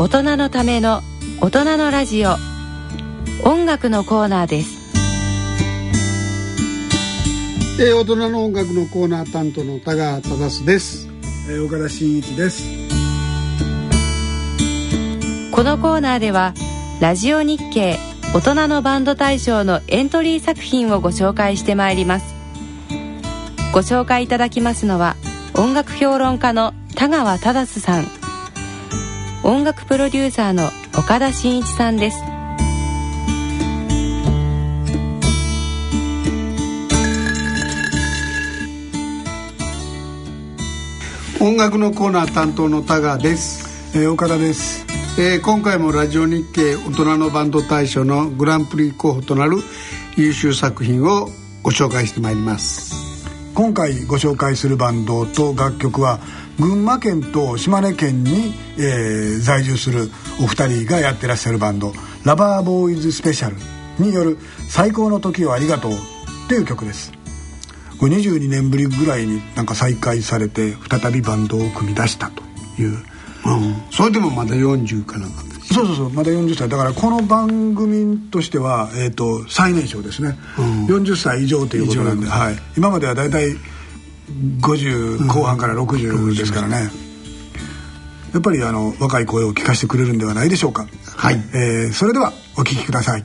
大人のための大人のラジオ。音楽のコーナーです。えー、大人の音楽のコーナー担当の田川忠です、えー、岡田真一です。このコーナーではラジオ日経大人のバンド大賞のエントリー作品をご紹介してまいります。ご紹介いただきますのは音楽評論家の田川忠さん音楽プロデューサーの岡田真一さんです。音楽のコーナー担当の田川です、えー、岡田です、えー、今回もラジオ日経大人のバンド大賞のグランプリ候補となる優秀作品をご紹介してまいります。今回ご紹介するバンドと楽曲は群馬県と島根県に、えー、在住するお二人がやってらっしゃるバンド「ラバーボーイズスペシャル」による「最高の時をありがとう」っていう曲です。これ22年ぶりぐらいになんか再開されて再びバンドを組み出したという、うん、それでもまだ40かなんかそうそうそうまだ40歳。だからこの番組としては、えーと、最年少ですね、うん、40歳以上ということなんで、はい、今までは大体50後半から60ですからね、やっぱりあの若い声を聞かせてくれるんではないでしょうか。はい、えー、それではお聞きください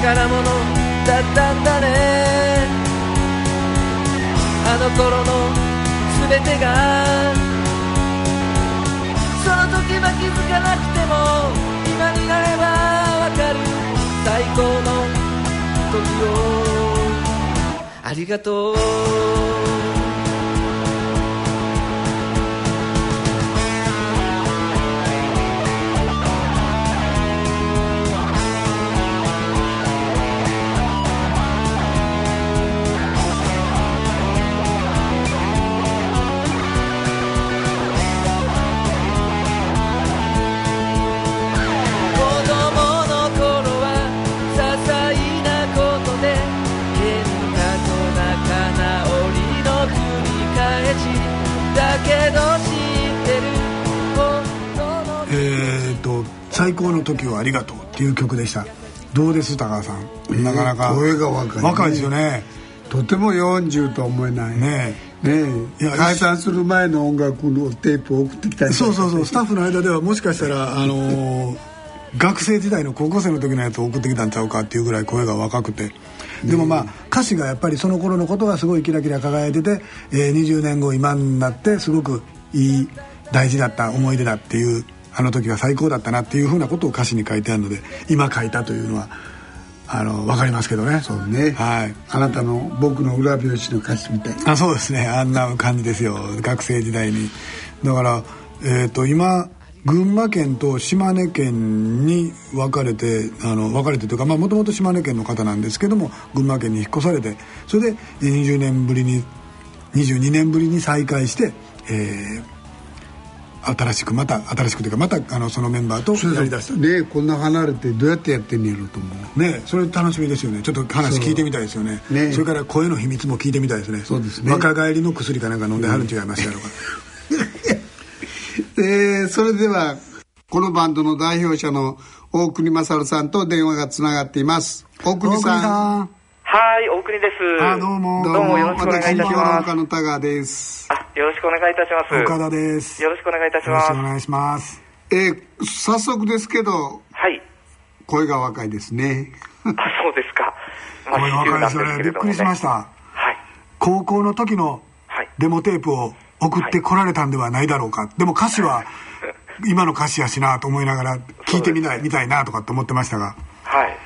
宝物だったんだね。あの頃の全てが。その時は気づかなくても今になればわかる。最高の時を。ありがとう。最高の時をありがとうっていう曲でした。どうです高橋さん、えー、なかなか声が若い、ね、若いですよね。とても40とは思えない。ねね解散する前の音楽のテープを送ってきたりそうそうそう。スタッフの間ではもしかしたらあのー、学生時代の高校生の時のやつを送ってきたんちゃうかっていうぐらい声が若くて。でもまあ歌詞がやっぱりその頃のことがすごいキラキラ輝いてて、えー、20年後今になってすごくいい大事だった思い出だっていうあの時は最高だったなっていうふうなことを歌詞に書いてあるので今書いたというのはあの分かりますけどね。そうね。はい。あなたの僕の裏表紙の歌詞みたいな。あそうですね。あんな感じですよ。学生時代に。だからえっ、ー、と今群馬県と島根県に分かれてあの分かれてというかもともと島根県の方なんですけども群馬県に引っ越されてそれで20年ぶりに22年ぶりに再会して、えー、新しくまた新しくというかまたあのそのメンバーとやりだしたねこんな離れてどうやってやってんねやろと思う。ねそれ楽しみですよね。ちょっと話聞いてみたいですよね。ね。それから声の秘密も聞いてみたいですね。そうですね。若返りの薬かなんか飲んではるん違いますやろうか、えー、それではこのバンドの代表者の大国勝さんと電話がつながっています。大国さん。はい、大国です。あ、どうも。どうもよろしくお願いいたします。の田川です。あ、よろしくお願いいたします。岡田です。よろしくお願いいたします。よろしくお願いします。えー、早速ですけど、はい。声が若いですね。あ、そうですか。まあ、声若いですよね。びっくりしました。はい。高校の時のデモテープを送ってこられたんではないだろうか。でも歌詞は、今の歌詞やしなと思いながら聞いてみたいみたいなとかって思ってましたがはい。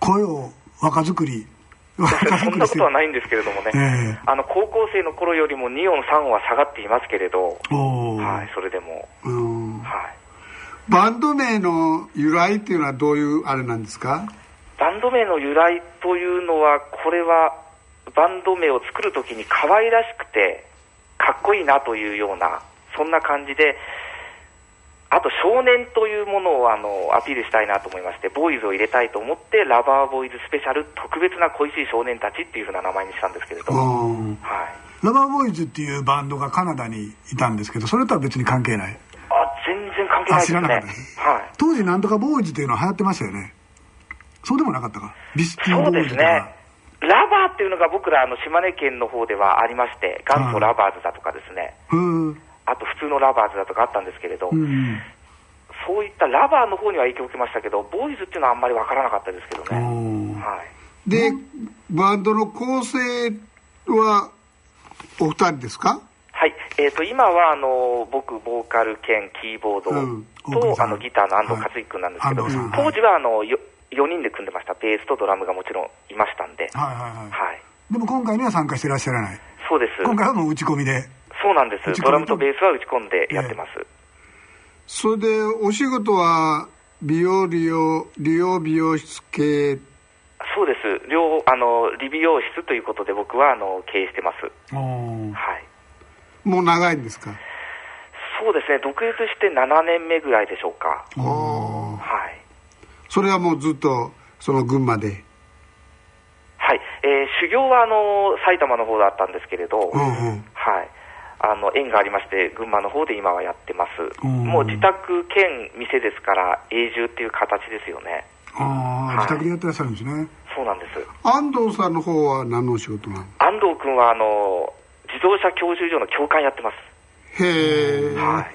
声を若作り若 そんなことはないんですけれどもね、ええ。あの高校生の頃よりも2音、3音は下がっていますけれど、はい、それでも、うん。はい、バンド名の由来っていうのはどういうあれなんですか？バンド名の由来というのは、これはバンド名を作るときに可愛らしくて、かっこいいなというような、そんな感じで、あと少年というものをあのアピールしたいなと思いまして、ボーイズを入れたいと思って、ラバーボーイズスペシャル特別な恋しい少年たちっていうふうな名前にしたんですけれど、はい、うん。ラバーボーイズっていうバンドがカナダにいたんですけどそれとは別に関係ない？あ全然関係ないですあ知らなかったねです。はい。当時なんとかボーイズっていうのは流行ってましたよね。そうでもなかったか？ビスティンそうボーイズとかですね。ラバーっていうのが僕らあの島根県の方ではありまして、元祖ラバーズだとかですね、ふーあと普通のラバーズだとかあったんですけれど、うんそういったラバーの方には影響を受けましたけど、ボーイズっていうのはあんまりわからなかったですけどおね。ーはい。でバンドの構成はお二人ですか？はい。えっ、と、今はあの、僕、ボーカル兼キーボードうんあの、ギターの安藤はい克之君なんですけど、安藤さん当時はあの、よ4人で組んでました。ベースとドラムがもちろんいましたんで。はいはいはいはい。でも今回には参加してらっしゃらないそうです。今回はもう打ち込みでそうなんです。ドラムとベースは打ち込んでやってます。それでお仕事は美容利用利用美容室系そうです。両、あの、理美容室ということで僕は、あの、経営してます。はい。もう長いんですか？そうですね。独立して7年目ぐらいでしょうか。はい。それはもうずっとその群馬で？はい。えー修行は、あの、埼玉の方だったんですけれど、うんうんはい。あの、縁がありまして、群馬の方で今はやってます。うんもう自宅兼店ですから、永住っていう形ですよね。ああはい自宅でやってらっしゃるんですねそうなんです。安藤さんの方は何のお仕事なの安藤君は、あの、自動車教習所の教官やってます。へえ、はい。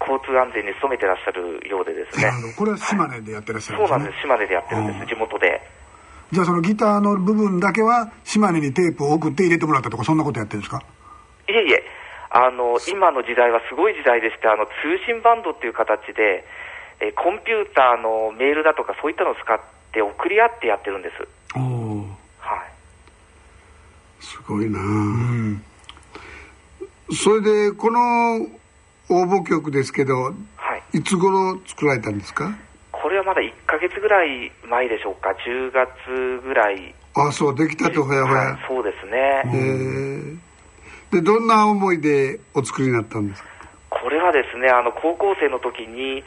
交通安全に努めてらっしゃるようでですね。これは島根でやってらっしゃるんですねそうなんです。島根でやってるんでうんす、地元で。じゃあそのギターの部分だけは島根にテープを送って入れてもらったとかそんなことやってるんですか？いえいえ、あの、今の時代はすごい時代でして、あの、通信バンドっていう形で、えーコンピューターのメールだとかそういったのを使って送り合ってやってるんです。おおはい。すごいな、うんそれでこの応募曲ですけどはい。いつ頃作られたんですか？これはまだ1ヶ月ぐらい前でしょうか。10月ぐらい。あそうできたてほやほや、はい、そうですへね。えでどんな思いでお作りになったんですか？これはですね、あの、高校生の時に、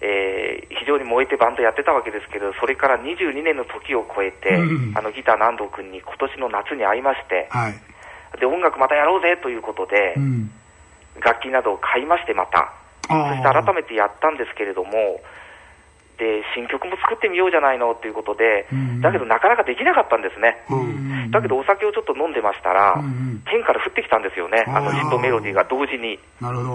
えー非常に燃えてバンドやってたわけですけど、それから22年の時を超えて、うん。あの、ギターの安藤君に今年の夏に会いまして、はい。で、音楽またやろうぜということで、うん。楽器などを買いましてまた、そして改めてやったんですけれども、で、新曲も作ってみようじゃないのということでうん、だけどなかなかできなかったんですね。うん。だけどお酒をちょっと飲んでましたらうんうん、天から降ってきたんですよね、あのあーヒットメロディーが同時に。なるほど。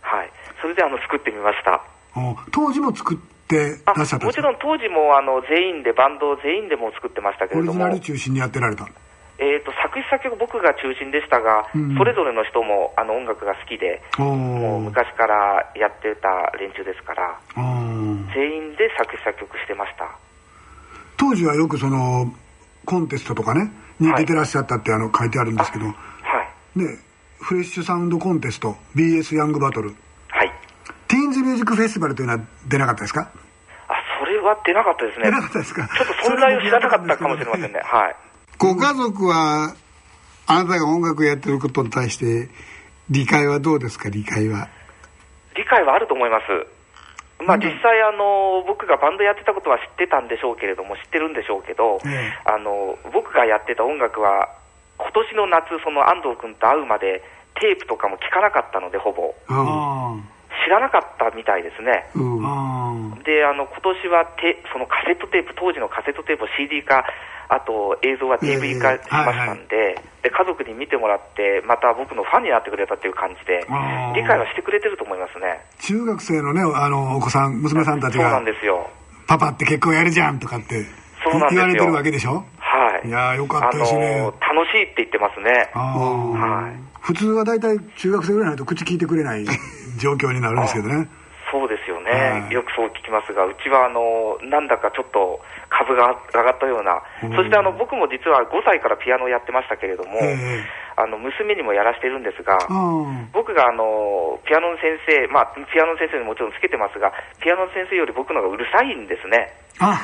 はい。それであの作ってみました。お当時も作ってあらっしゃったもちろん当時もあの全員で、バンド全員でも作ってましたけれども。オリジナ、ル中心にやってられたえー、と作詞作曲僕が中心でしたが、うん。それぞれの人もあの音楽が好きで、もう昔からやってた連中ですから、全員で作詞作曲してました。当時はよくそのコンテストとかねに出てらっしゃったってあの書いてあるんですけど、はい。ねフレッシュサウンドコンテスト BS ヤングバトルはい。ティーンズミュージックフェスティバルというのは出なかったですか？あ、それは出なかったですね。出なかったですか？ちょっと存在を知らなかったかもしれませんね。はい。ご家族はあなたが音楽やってることに対して理解はどうですか？理解は理解はあると思います。まあ実際あの、僕がバンドやってたことは知ってたんでしょうけれども、知ってるんでしょうけど、ええあの、僕がやってた音楽は、今年の夏、その安藤君と会うまで、テープとかも聞かなかったので、ほぼ。知らなかったみたいですね。あうんで、あの、今年はテ、そのカセットテープ、当時のカセットテープを CD 化、あと映像は DVD 化しましたんで、で、家族に見てもらって、また僕のファンになってくれたっていう感じで理解はしてくれてると思いますね。中学生のねあのお子さん娘さんたちそうながんですよ。「パパって結構やるじゃん」とかってそうなんですよ言われてるわけでしょ？はい。いやーよかったですね。あのー楽しいって言ってますね。はい。普通は大体中学生ぐらいになると口聞いてくれない状況になるんですけどね。ね、はい。よくそう聞きますが、うちはあのなんだかちょっと株が上がったような、そしてあの僕も実は5歳からピアノをやってましたけれども、ええ。あの娘にもやらしてるんですが、うん僕があのピアノの先生、まあ、ピアノの先生にもちろんつけてますが、ピアノの先生より僕の方がうるさいんですね。あ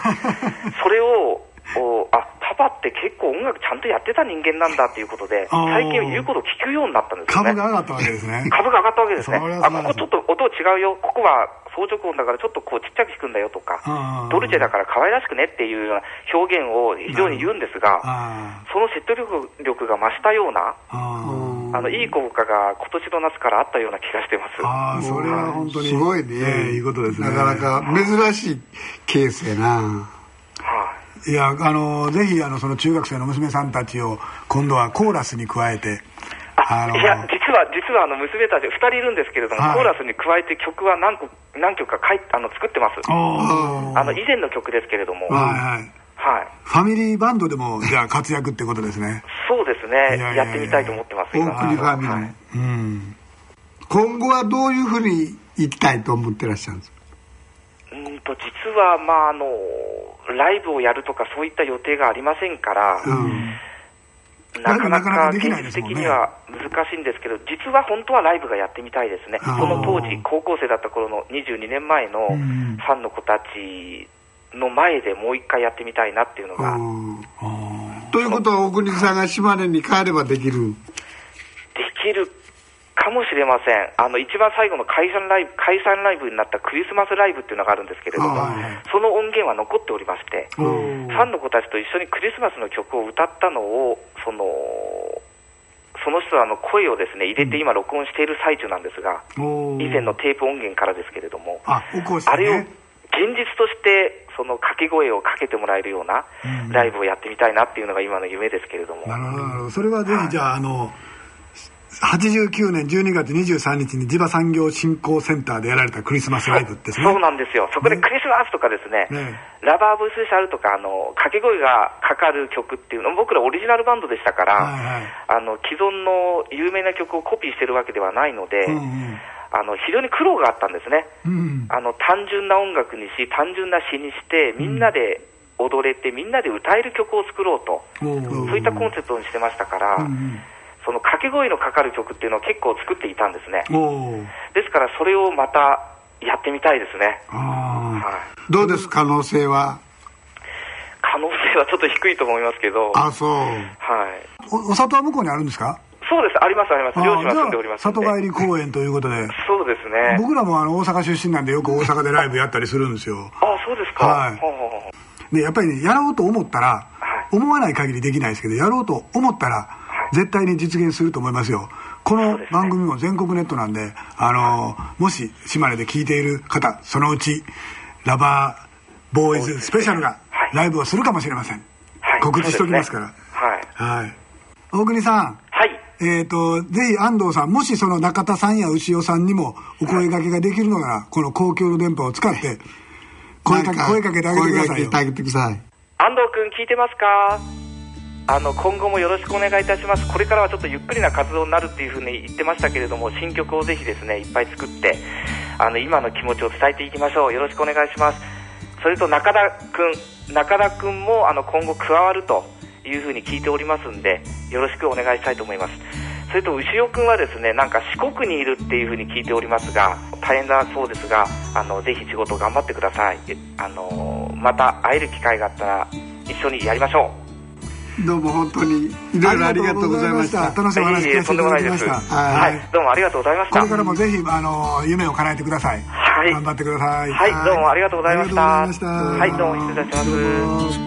それを、おあパパって結構音楽ちゃんとやってた人間なんだっていうことで、最近言うことを聞くようになったんですよね。株が上がったわけですね。株が上がったわけですね。あ、ここちょっと音違うよ。ここは相乗音だからちょっとこうちっちゃく弾くんだよとかドルチェだから可愛らしくねっていうような表現を非常に言うんですが、あその説得力力が増したような、あの、いい効果が今年の夏からあったような気がしてます。ああそれは本当にすごいね、ええいいことですね。なかなか珍しいケースやな。はい。いやあのぜひあのその中学生の娘さんたちを今度はコーラスに加えてあいや、実は、実はあの娘たち2人いるんですけれども、はい。コーラスに加えて曲は何個何曲か書いあの作ってます。あの以前の曲ですけれども、はいはい。はい。ファミリーバンドでもじゃあ活躍ってことですね。そうですね。いやってみたいと思ってます、大今国ファミリー、はい。うん。今後はどういうふうに行きたいと思ってらっしゃるんですか？と実は、まあ、あのライブをやるとかそういった予定がありませんから、うん。なかななか現実的には難しいんですけど、実は本当はライブがやってみたいですね、あー。この当時、高校生だった頃の22年前のフうん。ァンの子たちの前でもう一回やってみたいなっていうのが、ということは大国さんが島根に帰ればできる？できるかもしれません、あの一番最後の解散ライブ解散ライブになったクリスマスライブっていうのがあるんですけれども、はいその音源は残っておりまして。ファンの子たちと一緒にクリスマスの曲を歌ったのを、その、その人らの声をですね、入れて今録音している最中なんですが、以前のテープ音源からですけれども、あ起こしてあれをね現実として、その掛け声をかけてもらえるようなライブをやってみたいなっていうのが今の夢ですけれども。なるほどなるほど。それはぜひじゃああの89年12月23日に地場産業振興センターでやられたクリスマスライブですね。そうなんですよ。そこでクリスマスとかですね、ね。ラバーブースペシャルとか、あの、掛け声がかかる曲っていうの、僕らオリジナルバンドでしたから、はいはい。あの、既存の有名な曲をコピーしてるわけではないので、うんうん。あの、非常に苦労があったんですね。うんあの、単純な音楽にし、単純な詩にして、みんなで踊れて、みんなで歌える曲を作ろうと、そういったコンセプトにしてましたから、うけ声のかかる曲っていうのを結構作っていたんですね。ですから、それをまたやってみたいですね。あはい。どうです可能性は？可能性はちょっと低いと思いますけど、あそうはい。ーおお里は向こうにあるんですか？そうです、あります、あります。両親は住んでおります。里帰り公演ということでそうですね。僕らもあの大阪出身なんでよく大阪でライブやったりするんですよあ、そうですか。はいでやっぱりねやろうと思ったら、はい思わない限りできないですけどやろうと思ったら、い絶対に実現すると思いますよ。この番組も全国ネットなんで、あのもし島根で聞いている方そのうちラバーボーイズスペシャルがはい。ライブをするかもしれません、はい。告知しておきますから。はい。はい。大国さん。はい。えー、とぜひ安藤さんもしその中田さんや牛尾さんにもお声掛けができるのなら、この公共の電波を使って声かけなん声かけてあげてくださいよ。声かけてあげてください。安藤君聞いてますか？あの今後もよろしくお願いいたします。これからはちょっとゆっくりな活動になるっていうふうに言ってましたけれども新曲をぜひですねいっぱい作ってあの今の気持ちを伝えていきましょう。よろしくお願いします。それと中田君中田君もあの今後加わるというふうに聞いておりますんでよろしくお願いしたいと思います。それと牛尾君はですねなんか四国にいるっていうふうに聞いておりますが大変だそうですがあのぜひ仕事頑張ってください。あのまた会える機会があったら一緒にやりましょう。どうも本当に。いろいろありがとうございました。楽しいお話聞かせていただきました。はい、どうもありがとうございました。これからもぜひあの夢を叶えてください、はい。頑張ってください。はい、どうもありがとうございました。ありがとうございました。はい、どうも失礼いたします。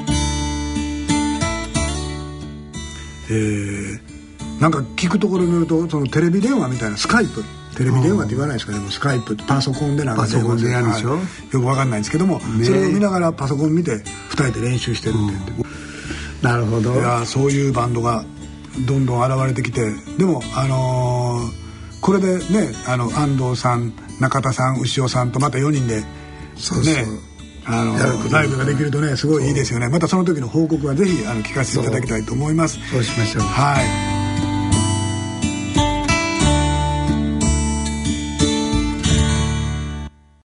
えーなんか聞くところによるとそのテレビ電話みたいなスカイプ。テレビ電話って言わないですか。ねもうスカイプパソコンでなんかパソコンでやるでしょ。はいよくわかんないんですけども、ねそれを見ながらパソコン見て二人で練習してるって言って、なるほど。いやそういうバンドがどんどん現れてきてでもあのーこれでねあの安藤さん中田さん牛尾さんとまた4人でそうねあのライブができるとねすごいいいですよね。またその時の報告はぜひあの聞かせていただきたいと思います。そうしましょう。はい